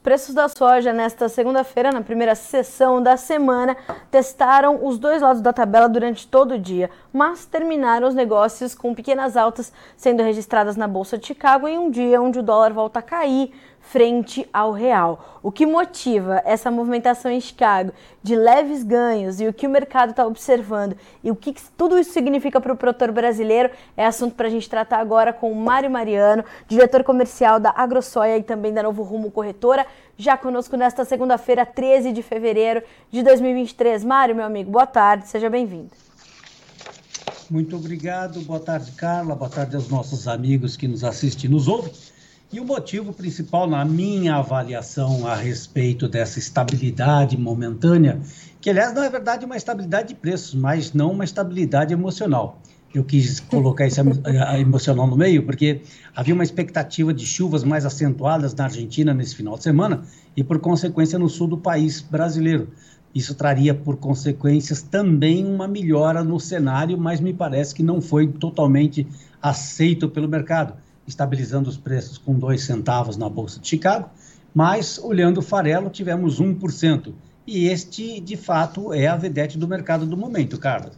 Os preços da soja nesta segunda-feira, na primeira sessão da semana, testaram os dois lados da tabela durante todo o dia, mas terminaram os negócios com pequenas altas sendo registradas na Bolsa de Chicago em um dia onde o dólar volta a cair frente ao real. O que motiva essa movimentação em Chicago de leves ganhos e o que o mercado está observando e o que tudo isso significa para o produtor brasileiro é assunto para a gente tratar agora com o Mário Mariano, diretor comercial da AgroSoia e também da Novo Rumo Corretora, já conosco nesta segunda-feira, 13 de fevereiro de 2023. Mário, meu amigo, boa tarde, seja bem-vindo. Muito obrigado, boa tarde, Carla, boa tarde aos nossos amigos que nos assistem e nos ouvem. E o motivo principal, na minha avaliação a respeito dessa estabilidade momentânea, que aliás não é verdade uma estabilidade de preços, mas não uma estabilidade emocional. Eu quis colocar esse emocional no meio, porque havia uma expectativa de chuvas mais acentuadas na Argentina nesse final de semana e, por consequência, no sul do país brasileiro. Isso traria, por consequências, também uma melhora no cenário, mas me parece que não foi totalmente aceito pelo mercado estabilizando os preços com dois centavos na Bolsa de Chicago, mas olhando o farelo, tivemos 1%. E este, de fato, é a vedete do mercado do momento, Carlos.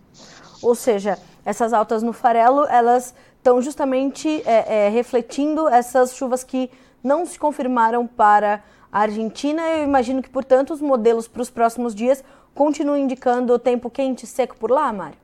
Ou seja, essas altas no farelo, elas estão justamente é, é, refletindo essas chuvas que não se confirmaram para a Argentina. Eu imagino que, portanto, os modelos para os próximos dias continuam indicando tempo quente e seco por lá, Mário?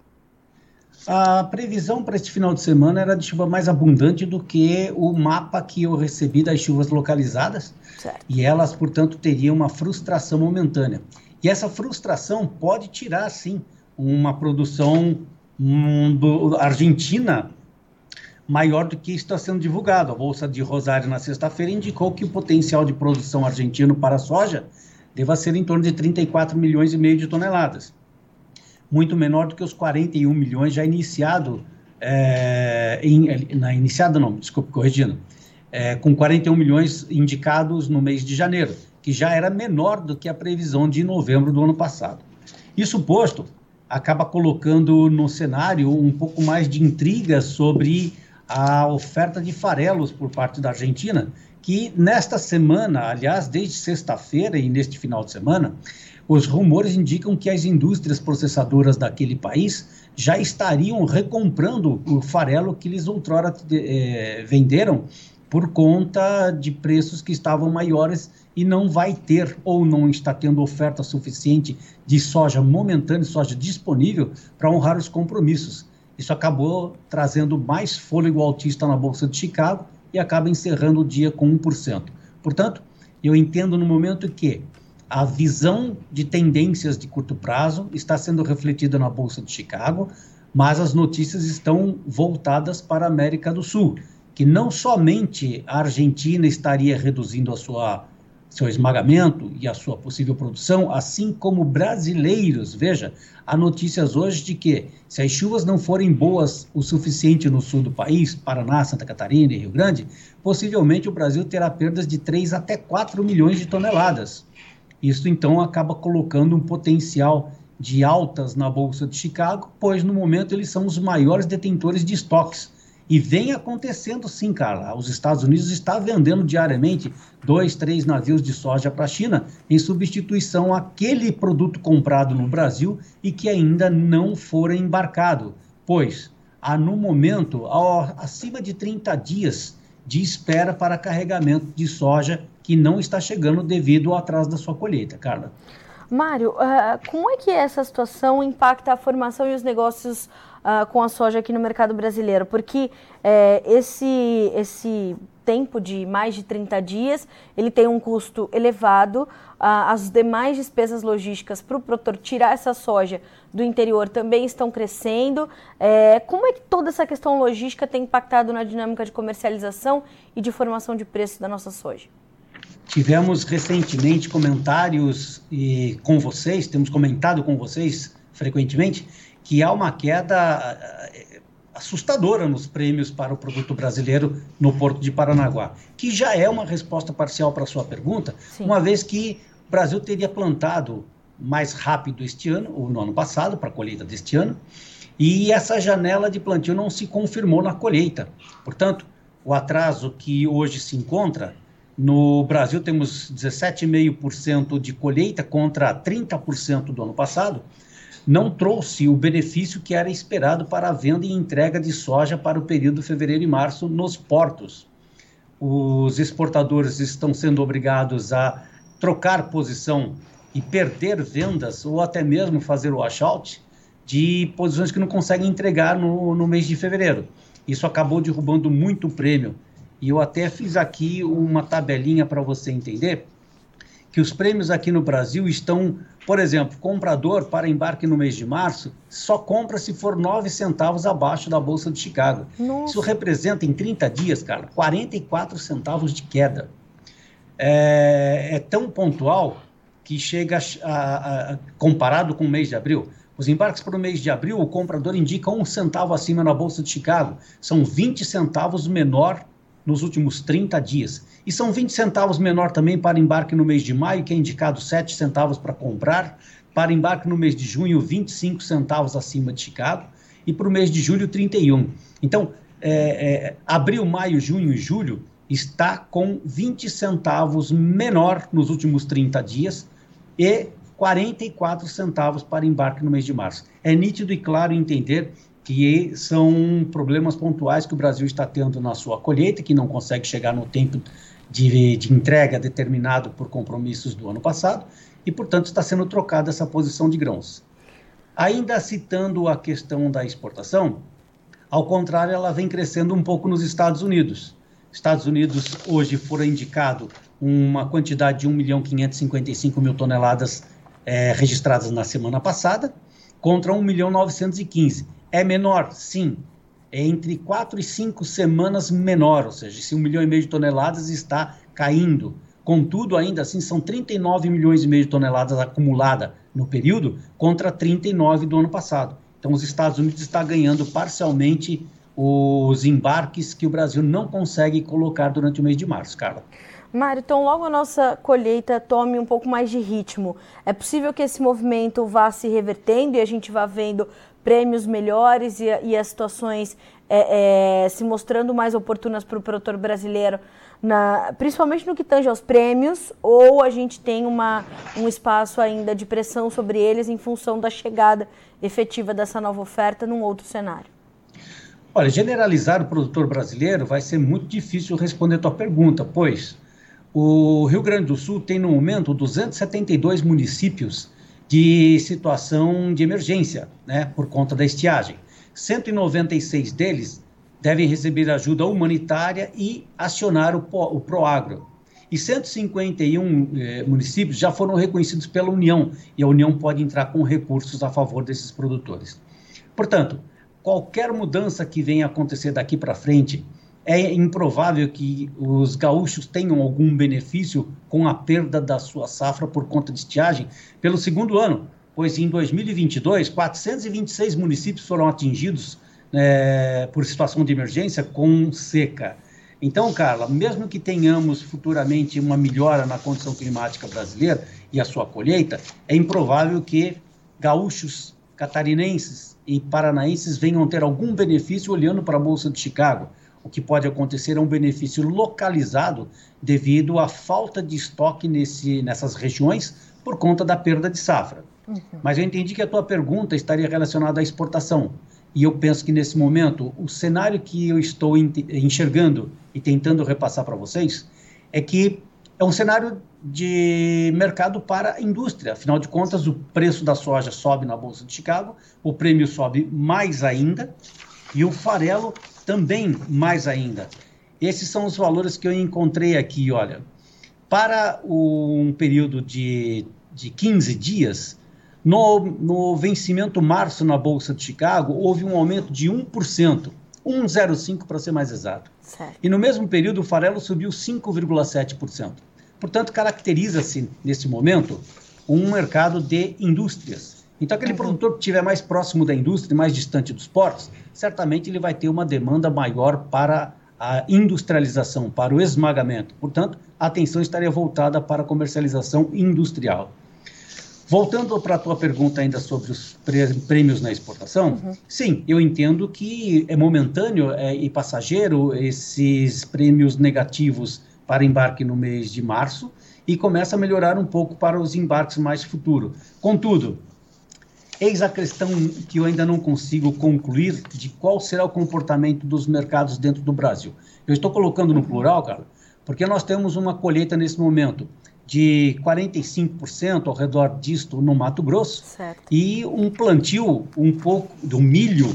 A previsão para este final de semana era de chuva mais abundante do que o mapa que eu recebi das chuvas localizadas. Certo. E elas, portanto, teriam uma frustração momentânea. E essa frustração pode tirar, sim, uma produção um, do, argentina maior do que está sendo divulgado. A Bolsa de Rosário, na sexta-feira, indicou que o potencial de produção argentino para soja deva ser em torno de 34 milhões e meio de toneladas muito menor do que os 41 milhões já iniciado, é, em, na iniciada não, desculpe, corrigindo, é, com 41 milhões indicados no mês de janeiro, que já era menor do que a previsão de novembro do ano passado. Isso posto, acaba colocando no cenário um pouco mais de intriga sobre a oferta de farelos por parte da Argentina, que nesta semana, aliás, desde sexta-feira e neste final de semana, os rumores indicam que as indústrias processadoras daquele país já estariam recomprando o farelo que eles outrora é, venderam por conta de preços que estavam maiores e não vai ter ou não está tendo oferta suficiente de soja momentânea, soja disponível para honrar os compromissos. Isso acabou trazendo mais fôlego altista na Bolsa de Chicago e acaba encerrando o dia com 1%. Portanto, eu entendo no momento que a visão de tendências de curto prazo está sendo refletida na Bolsa de Chicago, mas as notícias estão voltadas para a América do Sul, que não somente a Argentina estaria reduzindo a sua seu esmagamento e a sua possível produção, assim como brasileiros. Veja, há notícias hoje de que, se as chuvas não forem boas o suficiente no sul do país, Paraná, Santa Catarina e Rio Grande, possivelmente o Brasil terá perdas de 3 até 4 milhões de toneladas. Isso então acaba colocando um potencial de altas na Bolsa de Chicago, pois no momento eles são os maiores detentores de estoques. E vem acontecendo sim, Carla. Os Estados Unidos está vendendo diariamente dois, três navios de soja para a China em substituição àquele produto comprado no Brasil e que ainda não for embarcado, pois há no momento acima de 30 dias de espera para carregamento de soja que não está chegando devido ao atraso da sua colheita, Carla. Mário, uh, como é que essa situação impacta a formação e os negócios uh, com a soja aqui no mercado brasileiro? Porque uh, esse, esse tempo de mais de 30 dias, ele tem um custo elevado, ah, as demais despesas logísticas para o produtor tirar essa soja do interior também estão crescendo. É, como é que toda essa questão logística tem impactado na dinâmica de comercialização e de formação de preço da nossa soja? Tivemos recentemente comentários e com vocês, temos comentado com vocês frequentemente, que há uma queda eh, assustadora nos prêmios para o produto brasileiro no Porto de Paranaguá, que já é uma resposta parcial para a sua pergunta, Sim. uma vez que o Brasil teria plantado mais rápido este ano, ou no ano passado, para a colheita deste ano, e essa janela de plantio não se confirmou na colheita. Portanto, o atraso que hoje se encontra No Brasil temos 17,5% de colheita contra 30% do ano passado. Não trouxe o benefício que era esperado para a venda e entrega de soja para o período fevereiro e março nos portos. Os exportadores estão sendo obrigados a trocar posição e perder vendas ou até mesmo fazer o washout de posições que não conseguem entregar no, no mês de fevereiro. Isso acabou derrubando muito o prêmio e eu até fiz aqui uma tabelinha para você entender que os prêmios aqui no Brasil estão, por exemplo, comprador para embarque no mês de março só compra se for 9 centavos abaixo da Bolsa de Chicago. Nossa. Isso representa em 30 dias, cara, 44 centavos de queda. É, é tão pontual que chega a, a, a, comparado com o mês de abril. Os embarques para o mês de abril, o comprador indica um centavo acima na Bolsa de Chicago. São 20 centavos menor nos últimos 30 dias. E são 20 centavos menor também para embarque no mês de maio, que é indicado 7 centavos para comprar. Para embarque no mês de junho, 25 centavos acima de Chicago. E para o mês de julho, 31. Então, é, é, abril, maio, junho e julho está com 20 centavos menor nos últimos 30 dias e 44 centavos para embarque no mês de março. É nítido e claro entender que são problemas pontuais que o Brasil está tendo na sua colheita, que não consegue chegar no tempo de, de entrega determinado por compromissos do ano passado, e, portanto, está sendo trocada essa posição de grãos. Ainda citando a questão da exportação, ao contrário, ela vem crescendo um pouco nos Estados Unidos. Estados Unidos hoje foram indicado uma quantidade de 1 milhão 555 mil toneladas é, registradas na semana passada, contra 1 milhão 915 é menor, sim. É entre 4 e 5 semanas menor, ou seja, se um milhão e meio de toneladas está caindo. Contudo, ainda assim, são 39 milhões e meio de toneladas acumulada no período contra 39 do ano passado. Então, os Estados Unidos está ganhando parcialmente os embarques que o Brasil não consegue colocar durante o mês de março, Carla. Mário, então logo a nossa colheita tome um pouco mais de ritmo. É possível que esse movimento vá se revertendo e a gente vá vendo prêmios melhores e, e as situações é, é, se mostrando mais oportunas para o produtor brasileiro, na, principalmente no que tange aos prêmios, ou a gente tem uma, um espaço ainda de pressão sobre eles em função da chegada efetiva dessa nova oferta num outro cenário? Olha, generalizar o produtor brasileiro vai ser muito difícil responder a tua pergunta, pois o Rio Grande do Sul tem no momento 272 municípios de situação de emergência, né, por conta da estiagem. 196 deles devem receber ajuda humanitária e acionar o, Proagro. E 151 eh, municípios já foram reconhecidos pela União, e a União pode entrar com recursos a favor desses produtores. Portanto, qualquer mudança que venha acontecer daqui para frente, é improvável que os gaúchos tenham algum benefício com a perda da sua safra por conta de estiagem pelo segundo ano, pois em 2022, 426 municípios foram atingidos é, por situação de emergência com seca. Então, Carla, mesmo que tenhamos futuramente uma melhora na condição climática brasileira e a sua colheita, é improvável que gaúchos, catarinenses e paranaenses venham ter algum benefício olhando para a Bolsa de Chicago o que pode acontecer é um benefício localizado devido à falta de estoque nesse, nessas regiões por conta da perda de safra. Uhum. Mas eu entendi que a tua pergunta estaria relacionada à exportação. E eu penso que nesse momento, o cenário que eu estou enxergando e tentando repassar para vocês é que é um cenário de mercado para a indústria. Afinal de contas, o preço da soja sobe na Bolsa de Chicago, o prêmio sobe mais ainda, e o farelo também mais ainda. Esses são os valores que eu encontrei aqui, olha. Para um período de, de 15 dias, no, no vencimento março na Bolsa de Chicago, houve um aumento de 1%, 1,05% para ser mais exato. Certo. E no mesmo período, o farelo subiu 5,7%. Portanto, caracteriza-se, nesse momento, um mercado de indústrias então, aquele uhum. produtor que estiver mais próximo da indústria, mais distante dos portos, certamente ele vai ter uma demanda maior para a industrialização, para o esmagamento. Portanto, a atenção estaria voltada para a comercialização industrial. Voltando para a tua pergunta ainda sobre os prêmios na exportação, uhum. sim, eu entendo que é momentâneo é, e passageiro esses prêmios negativos para embarque no mês de março e começa a melhorar um pouco para os embarques mais futuro. Contudo, eis a questão que eu ainda não consigo concluir de qual será o comportamento dos mercados dentro do Brasil. Eu estou colocando no plural, cara, porque nós temos uma colheita nesse momento de 45% ao redor disto no Mato Grosso certo. e um plantio um pouco do milho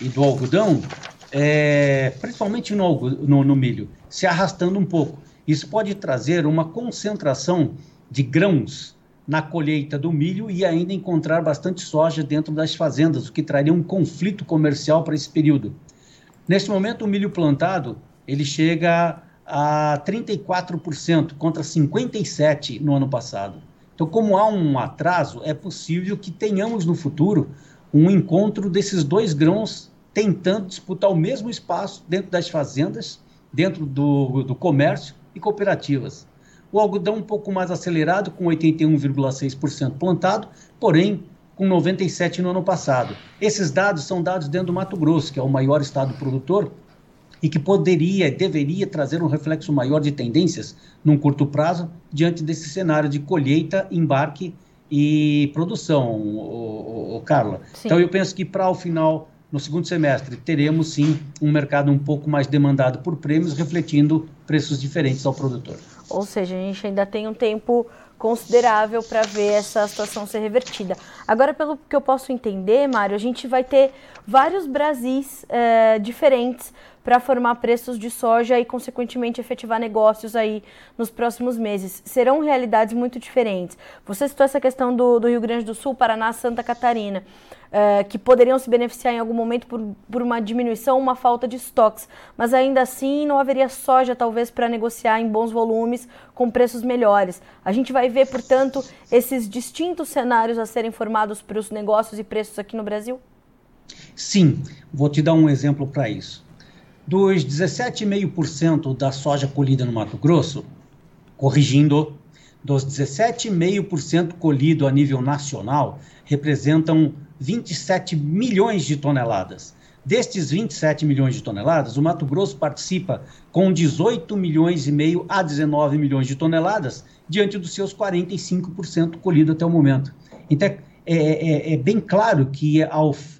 e do algodão, é, principalmente no, no, no milho, se arrastando um pouco. Isso pode trazer uma concentração de grãos na colheita do milho e ainda encontrar bastante soja dentro das fazendas, o que traria um conflito comercial para esse período. Neste momento, o milho plantado ele chega a 34% contra 57% no ano passado. Então, como há um atraso, é possível que tenhamos no futuro um encontro desses dois grãos tentando disputar o mesmo espaço dentro das fazendas, dentro do, do comércio e cooperativas. O algodão um pouco mais acelerado, com 81,6% plantado, porém com 97% no ano passado. Esses dados são dados dentro do Mato Grosso, que é o maior estado produtor, e que poderia, deveria trazer um reflexo maior de tendências num curto prazo diante desse cenário de colheita, embarque e produção, o, Carla. Sim. Então eu penso que para o final no segundo semestre teremos sim um mercado um pouco mais demandado por prêmios, refletindo preços diferentes ao produtor. Ou seja, a gente ainda tem um tempo considerável para ver essa situação ser revertida. Agora, pelo que eu posso entender, Mário, a gente vai ter vários Brasis é, diferentes para formar preços de soja e, consequentemente, efetivar negócios aí nos próximos meses. Serão realidades muito diferentes. Você citou essa questão do, do Rio Grande do Sul, Paraná, Santa Catarina. Uh, que poderiam se beneficiar em algum momento por, por uma diminuição, uma falta de estoques. Mas ainda assim não haveria soja, talvez, para negociar em bons volumes com preços melhores. A gente vai ver, portanto, esses distintos cenários a serem formados para os negócios e preços aqui no Brasil? Sim, vou te dar um exemplo para isso. Dos 17,5% da soja colhida no Mato Grosso, corrigindo, dos 17,5% colhido a nível nacional, representam 27 milhões de toneladas. Destes 27 milhões de toneladas, o Mato Grosso participa com 18 milhões e meio a 19 milhões de toneladas, diante dos seus 45% colhido até o momento. Então, é, é, é bem claro que a,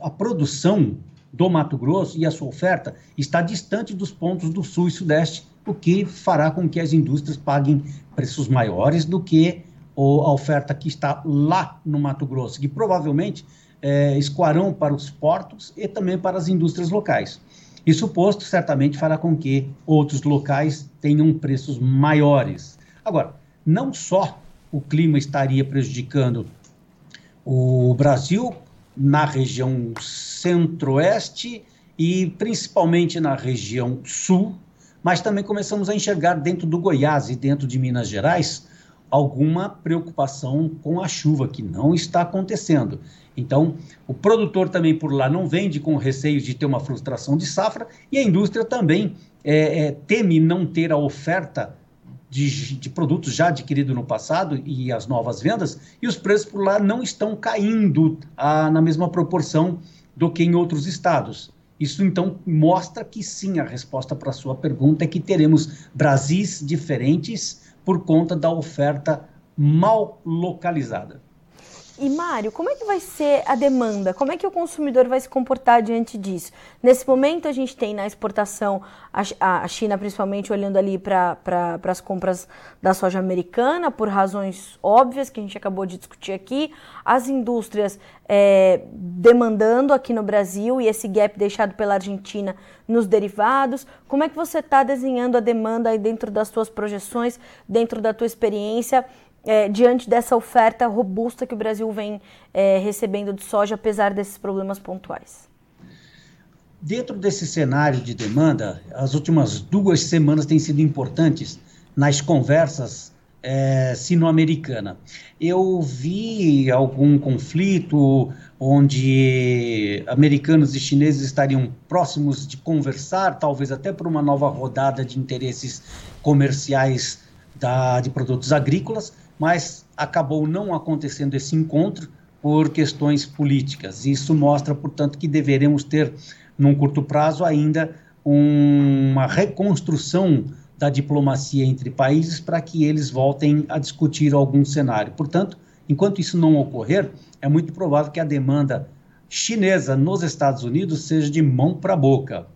a produção do Mato Grosso e a sua oferta está distante dos pontos do Sul e Sudeste, o que fará com que as indústrias paguem preços maiores do que a oferta que está lá no Mato Grosso, que provavelmente é, escoarão para os portos e também para as indústrias locais. Isso posto, certamente fará com que outros locais tenham preços maiores. Agora, não só o clima estaria prejudicando o Brasil na região centro-oeste e principalmente na região sul, mas também começamos a enxergar dentro do Goiás e dentro de Minas Gerais alguma preocupação com a chuva que não está acontecendo. Então, o produtor também por lá não vende com receio de ter uma frustração de safra e a indústria também é, é, teme não ter a oferta de, de produtos já adquiridos no passado e as novas vendas, e os preços por lá não estão caindo a, na mesma proporção do que em outros estados. Isso então mostra que sim, a resposta para a sua pergunta é que teremos Brasis diferentes por conta da oferta mal localizada. E Mário, como é que vai ser a demanda? Como é que o consumidor vai se comportar diante disso? Nesse momento a gente tem na exportação a, a China principalmente olhando ali para pra, as compras da soja americana por razões óbvias que a gente acabou de discutir aqui, as indústrias é, demandando aqui no Brasil e esse gap deixado pela Argentina nos derivados. Como é que você está desenhando a demanda aí dentro das suas projeções, dentro da tua experiência? É, diante dessa oferta robusta que o Brasil vem é, recebendo de soja, apesar desses problemas pontuais? Dentro desse cenário de demanda, as últimas duas semanas têm sido importantes nas conversas é, sino-americana. Eu vi algum conflito onde americanos e chineses estariam próximos de conversar, talvez até por uma nova rodada de interesses comerciais da, de produtos agrícolas, mas acabou não acontecendo esse encontro por questões políticas. Isso mostra, portanto, que deveremos ter, num curto prazo, ainda uma reconstrução da diplomacia entre países para que eles voltem a discutir algum cenário. Portanto, enquanto isso não ocorrer, é muito provável que a demanda chinesa nos Estados Unidos seja de mão para boca.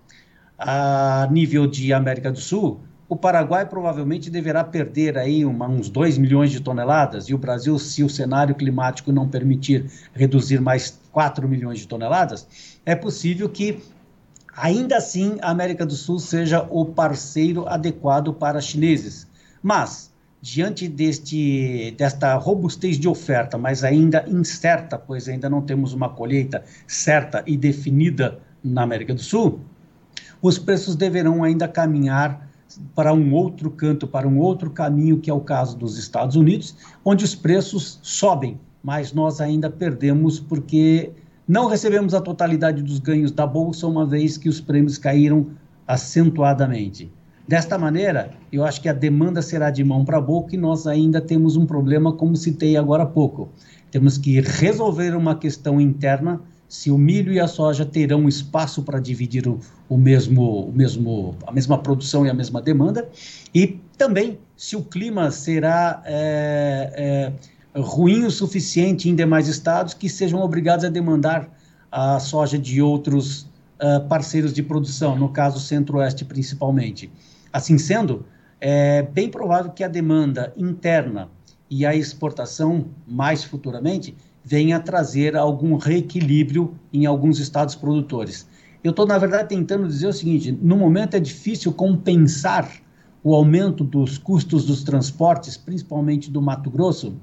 A nível de América do Sul, o Paraguai provavelmente deverá perder aí uma, uns 2 milhões de toneladas e o Brasil, se o cenário climático não permitir reduzir mais 4 milhões de toneladas, é possível que ainda assim a América do Sul seja o parceiro adequado para chineses. Mas, diante deste, desta robustez de oferta, mas ainda incerta, pois ainda não temos uma colheita certa e definida na América do Sul, os preços deverão ainda caminhar para um outro canto, para um outro caminho, que é o caso dos Estados Unidos, onde os preços sobem, mas nós ainda perdemos porque não recebemos a totalidade dos ganhos da bolsa, uma vez que os prêmios caíram acentuadamente. Desta maneira, eu acho que a demanda será de mão para boca e nós ainda temos um problema, como citei agora há pouco. Temos que resolver uma questão interna se o milho e a soja terão espaço para dividir o, o, mesmo, o mesmo, a mesma produção e a mesma demanda, e também se o clima será é, é, ruim o suficiente em demais estados que sejam obrigados a demandar a soja de outros uh, parceiros de produção, no caso centro-oeste principalmente. Assim sendo, é bem provável que a demanda interna e a exportação mais futuramente venha trazer algum reequilíbrio em alguns estados produtores. Eu estou, na verdade, tentando dizer o seguinte: no momento é difícil compensar o aumento dos custos dos transportes, principalmente do Mato Grosso,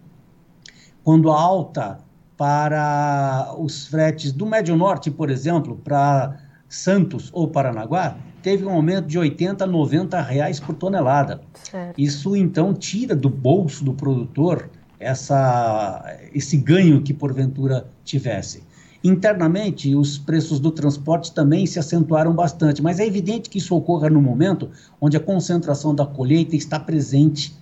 quando a alta para os fretes do Médio Norte, por exemplo, para Santos ou Paranaguá, teve um aumento de 80 a 90 reais por tonelada. Certo. Isso então tira do bolso do produtor essa, esse ganho que porventura tivesse. Internamente, os preços do transporte também se acentuaram bastante, mas é evidente que isso ocorra no momento onde a concentração da colheita está presente,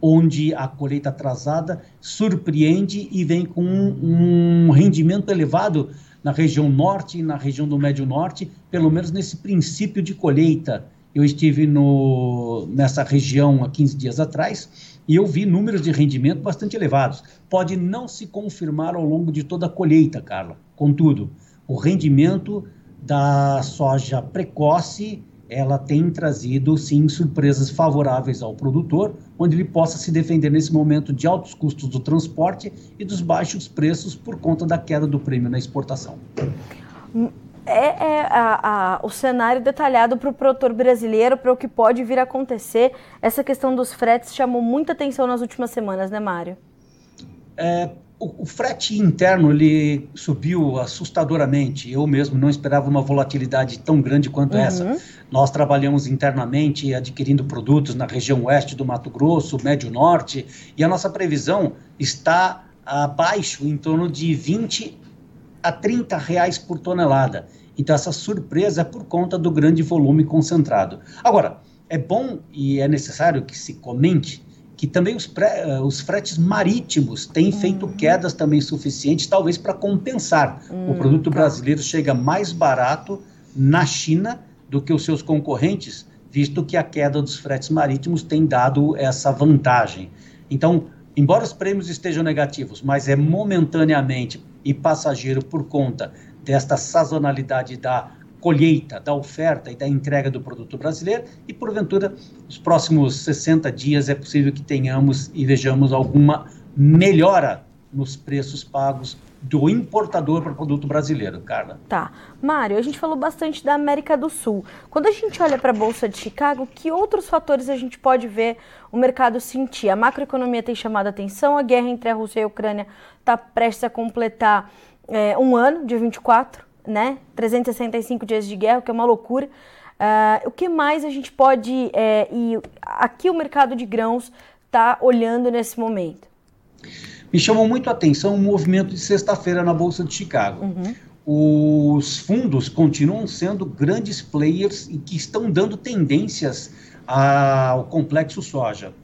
onde a colheita atrasada surpreende e vem com um, um rendimento elevado na região norte e na região do médio norte, pelo menos nesse princípio de colheita. Eu estive no, nessa região há 15 dias atrás e eu vi números de rendimento bastante elevados. Pode não se confirmar ao longo de toda a colheita, Carla. Contudo, o rendimento da soja precoce ela tem trazido sim surpresas favoráveis ao produtor, onde ele possa se defender nesse momento de altos custos do transporte e dos baixos preços por conta da queda do prêmio na exportação. É, é a, a, o cenário detalhado para o produtor brasileiro, para o que pode vir a acontecer. Essa questão dos fretes chamou muita atenção nas últimas semanas, né, Mário? É, o, o, frete interno ele subiu assustadoramente. Eu mesmo não esperava uma volatilidade tão grande quanto uhum. essa. Nós trabalhamos internamente adquirindo produtos na região oeste do Mato Grosso, médio norte, e a nossa previsão está abaixo, em torno de 20 a 30 reais por tonelada. Então, essa surpresa é por conta do grande volume concentrado. Agora, é bom e é necessário que se comente que também os, pré, uh, os fretes marítimos têm feito uhum. quedas também suficientes, talvez para compensar. o hum, produto tá. brasileiro chega mais barato na China do que os seus concorrentes, visto que a queda dos fretes marítimos tem dado essa vantagem. Então, embora os prêmios estejam negativos, mas é momentaneamente e passageiro por conta desta sazonalidade da colheita, da oferta e da entrega do produto brasileiro e, porventura, nos próximos 60 dias é possível que tenhamos e vejamos alguma melhora nos preços pagos do importador para o produto brasileiro, Carla. Tá. Mário, a gente falou bastante da América do Sul. Quando a gente olha para a Bolsa de Chicago, que outros fatores a gente pode ver o mercado sentir? A macroeconomia tem chamado a atenção, a guerra entre a Rússia e a Ucrânia está prestes a completar é, um ano, dia 24, né? 365 dias de guerra, o que é uma loucura. Uh, o que mais a gente pode. É, e aqui o mercado de grãos está olhando nesse momento? Me chamou muito a atenção o movimento de sexta-feira na Bolsa de Chicago. Uhum. Os fundos continuam sendo grandes players e que estão dando tendências ao complexo soja.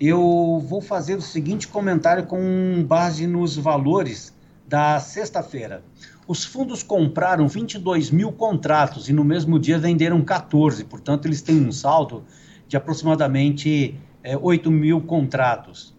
Eu vou fazer o seguinte comentário com base nos valores da sexta-feira. Os fundos compraram 22 mil contratos e no mesmo dia venderam 14, portanto, eles têm um saldo de aproximadamente é, 8 mil contratos.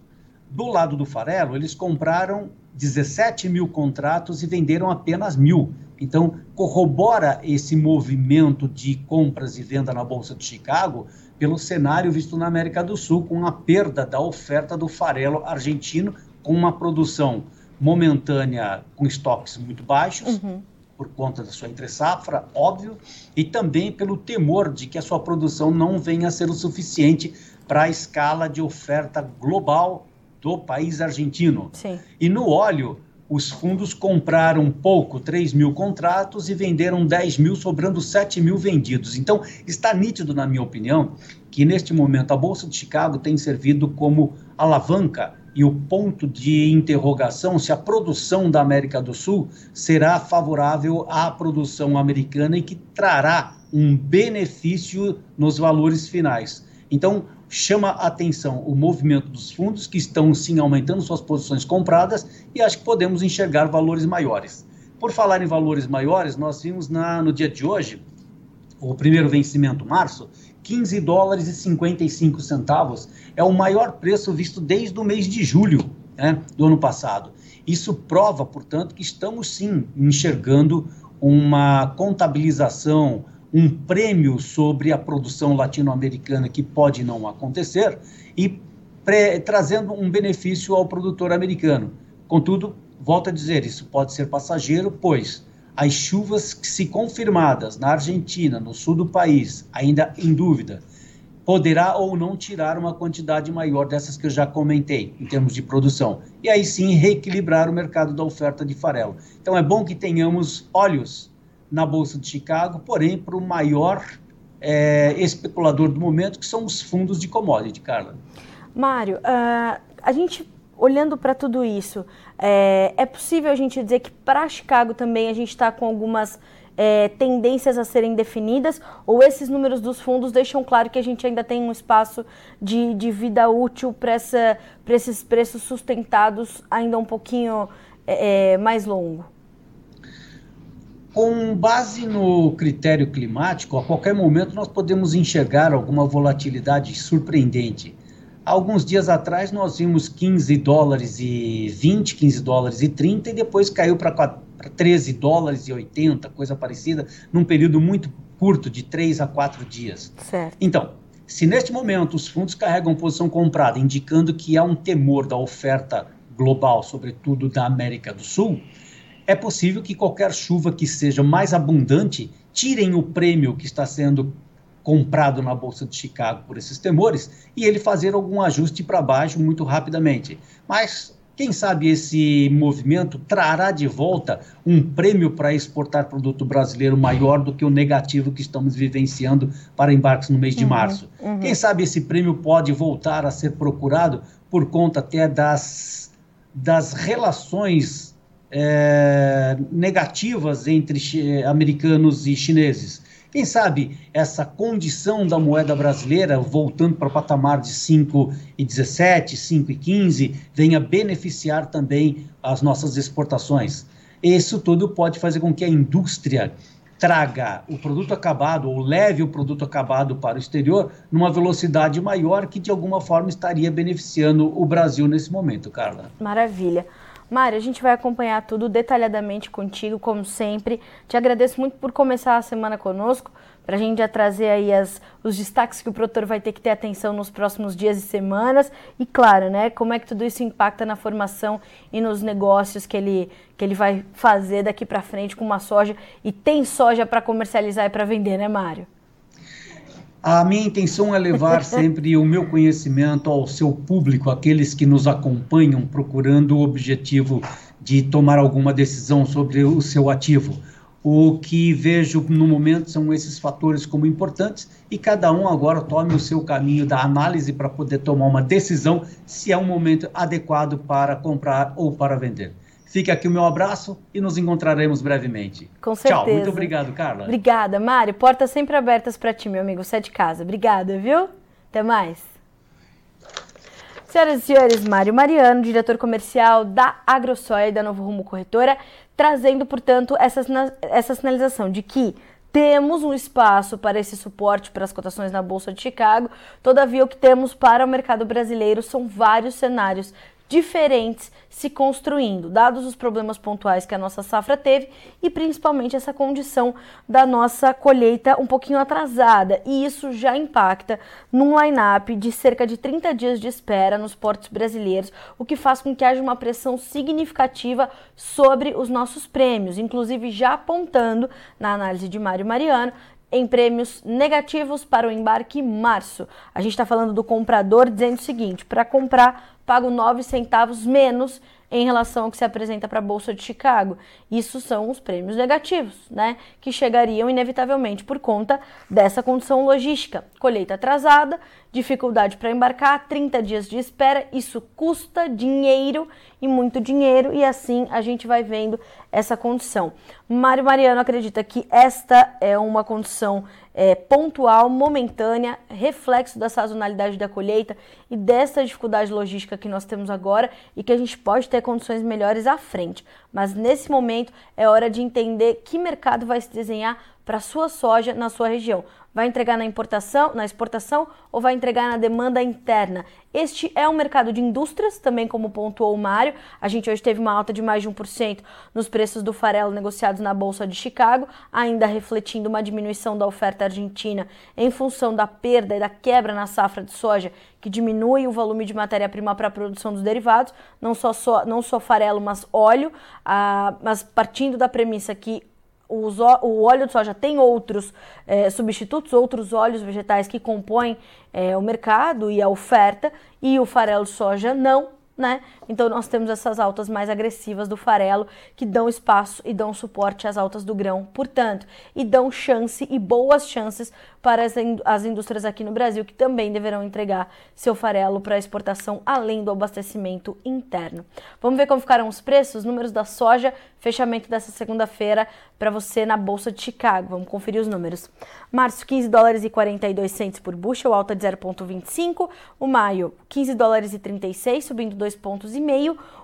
Do lado do farelo, eles compraram 17 mil contratos e venderam apenas mil. Então, corrobora esse movimento de compras e venda na Bolsa de Chicago pelo cenário visto na América do Sul, com a perda da oferta do farelo argentino, com uma produção momentânea com estoques muito baixos, uhum. por conta da sua entre-safra, óbvio, e também pelo temor de que a sua produção não venha a ser o suficiente para a escala de oferta global do país argentino. Sim. E no óleo, os fundos compraram pouco, 3 mil contratos, e venderam 10 mil, sobrando 7 mil vendidos. Então, está nítido, na minha opinião, que neste momento a Bolsa de Chicago tem servido como alavanca e o ponto de interrogação se a produção da América do Sul será favorável à produção americana e que trará um benefício nos valores finais. Então, chama a atenção o movimento dos fundos, que estão sim aumentando suas posições compradas, e acho que podemos enxergar valores maiores. Por falar em valores maiores, nós vimos na, no dia de hoje, o primeiro vencimento, março, 15 dólares e 55 centavos, é o maior preço visto desde o mês de julho né, do ano passado. Isso prova, portanto, que estamos sim enxergando uma contabilização, um prêmio sobre a produção latino-americana que pode não acontecer e trazendo um benefício ao produtor americano. Contudo, volto a dizer, isso pode ser passageiro, pois as chuvas que, se confirmadas na Argentina, no sul do país, ainda em dúvida, poderá ou não tirar uma quantidade maior dessas que eu já comentei, em termos de produção. E aí sim reequilibrar o mercado da oferta de farelo. Então é bom que tenhamos óleos na Bolsa de Chicago, porém para o maior é, especulador do momento, que são os fundos de commodity, Carla. Mário, uh, a gente olhando para tudo isso, é, é, possível a gente dizer que para Chicago também a gente está com algumas é, tendências a serem definidas, ou esses números dos fundos deixam claro que a gente ainda tem um espaço de, de vida útil para esses preços sustentados ainda um pouquinho é, é mais longo? Com base no critério climático, a qualquer momento nós podemos enxergar alguma volatilidade surpreendente. Alguns dias atrás nós vimos 15 dólares e 20, 15 dólares e 30 e depois caiu para 13 dólares e 80, coisa parecida, num período muito curto de 3 a 4 dias. Certo. Então, se neste momento os fundos carregam posição comprada, indicando que há um temor da oferta global, sobretudo da América do Sul, é possível que qualquer chuva que seja mais abundante tirem o prêmio que está sendo comprado na Bolsa de Chicago por esses temores e ele fazer algum ajuste para baixo muito rapidamente. Mas quem sabe esse movimento trará de volta um prêmio para exportar produto brasileiro maior do que o negativo que estamos vivenciando para embarques no mês de uhum, março. Uhum. Quem sabe esse prêmio pode voltar a ser procurado por conta até das, das relações é, negativas entre americanos e chineses. Quem sabe essa condição da moeda brasileira, voltando para o patamar de 5,17, 5,15, venha beneficiar também as nossas exportações. Isso tudo pode fazer com que a indústria traga o produto acabado ou leve o produto acabado para o exterior numa velocidade maior que de alguma forma estaria beneficiando o Brasil nesse momento, Carla. Maravilha. Mário, a gente vai acompanhar tudo detalhadamente contigo, como sempre. Te agradeço muito por começar a semana conosco, para a gente já trazer aí as, os destaques que o produtor vai ter que ter atenção nos próximos dias e semanas. E claro, né, como é que tudo isso impacta na formação e nos negócios que ele, que ele vai fazer daqui para frente com uma soja. E tem soja para comercializar e para vender, né, Mário? A minha intenção é levar sempre o meu conhecimento ao seu público, aqueles que nos acompanham procurando o objetivo de tomar alguma decisão sobre o seu ativo. O que vejo no momento são esses fatores como importantes e cada um agora tome o seu caminho da análise para poder tomar uma decisão se é um momento adequado para comprar ou para vender. Fica aqui o meu abraço e nos encontraremos brevemente. Com certeza. Tchau, muito obrigado, Carla. Obrigada, Mário. Portas sempre abertas para ti, meu amigo. Você é de casa. Obrigada, viu? Até mais. Senhoras e senhores, Mário Mariano, diretor comercial da AgroSoia e da Novo Rumo Corretora, trazendo, portanto, essa, essa sinalização de que temos um espaço para esse suporte para as cotações na Bolsa de Chicago. Todavia, o que temos para o mercado brasileiro são vários cenários diferentes se construindo, dados os problemas pontuais que a nossa safra teve e principalmente essa condição da nossa colheita um pouquinho atrasada. E isso já impacta num line-up de cerca de 30 dias de espera nos portos brasileiros, o que faz com que haja uma pressão significativa sobre os nossos prêmios, inclusive já apontando na análise de Mário Mariano em prêmios negativos para o embarque março. A gente está falando do comprador dizendo o seguinte: para comprar pago 9 centavos menos em relação ao que se apresenta para a Bolsa de Chicago. Isso são os prêmios negativos, né? Que chegariam inevitavelmente por conta dessa condição logística. Colheita atrasada, dificuldade para embarcar, 30 dias de espera, isso custa dinheiro e muito dinheiro, e assim a gente vai vendo essa condição. Mário Mariano acredita que esta é uma condição é, pontual, momentânea, reflexo da sazonalidade da colheita e dessa dificuldade logística que nós temos agora e que a gente pode ter condições melhores à frente. Mas nesse momento é hora de entender que mercado vai se desenhar para sua soja na sua região. Vai entregar na importação, na exportação ou vai entregar na demanda interna? Este é um mercado de indústrias, também como pontuou o Mário. A gente hoje teve uma alta de mais de 1% nos preços do farelo negociados na Bolsa de Chicago, ainda refletindo uma diminuição da oferta argentina em função da perda e da quebra na safra de soja, que diminui o volume de matéria-prima para a produção dos derivados, não só, só, não só farelo, mas óleo, ah, mas partindo da premissa que o óleo de soja tem outros é, substitutos, outros óleos vegetais que compõem é, o mercado e a oferta, e o farelo de soja não, né? Então nós temos essas altas mais agressivas do farelo que dão espaço e dão suporte às altas do grão, portanto, e dão chance e boas chances para as, as indústrias aqui no Brasil que também deverão entregar seu farelo para exportação além do abastecimento interno. Vamos ver como ficaram os preços, números da soja, fechamento dessa segunda-feira para você na bolsa de Chicago. Vamos conferir os números. Março 15 dólares e 42 centos por bushel, alta de 0.25. O maio 15 dólares e 36, subindo 2 pontos.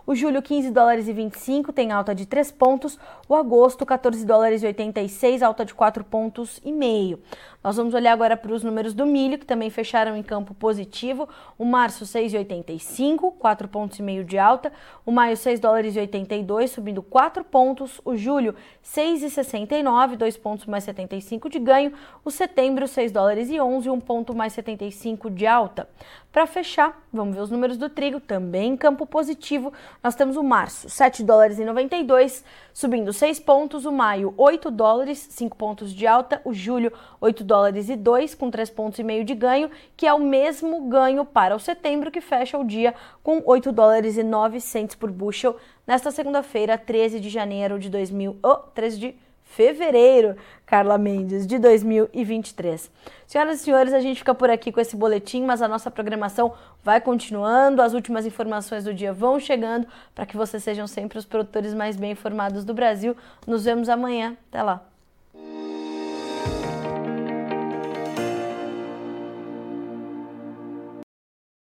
O julho, 15 dólares e 25, tem alta de 3 pontos. O agosto, 14 dólares e 86, alta de 4 pontos e meio. Nós vamos olhar agora para os números do milho, que também fecharam em campo positivo. O março, 6,85, 4 pontos e meio de alta. O maio, 6 dólares e 82, subindo 4 pontos. O julho, 6,69, 2 pontos mais 75 de ganho. O setembro, 6 dólares e 11, 1 ponto mais 75 de alta. Para fechar, vamos ver os números do trigo, também em campo positivo. Nós temos o março, 7 dólares e 92, subindo 6 pontos. O maio, 8 dólares, 5 pontos de alta. O julho, 8 dólares e 2, com 3 pontos e meio de ganho, que é o mesmo ganho para o setembro, que fecha o dia com 8 dólares e 9 por bushel nesta segunda-feira, 13 de janeiro de 2000, oh, 13 de fevereiro, Carla Mendes, de 2023. Senhoras e senhores, a gente fica por aqui com esse boletim, mas a nossa programação vai continuando, as últimas informações do dia vão chegando para que vocês sejam sempre os produtores mais bem informados do Brasil. Nos vemos amanhã. Até lá.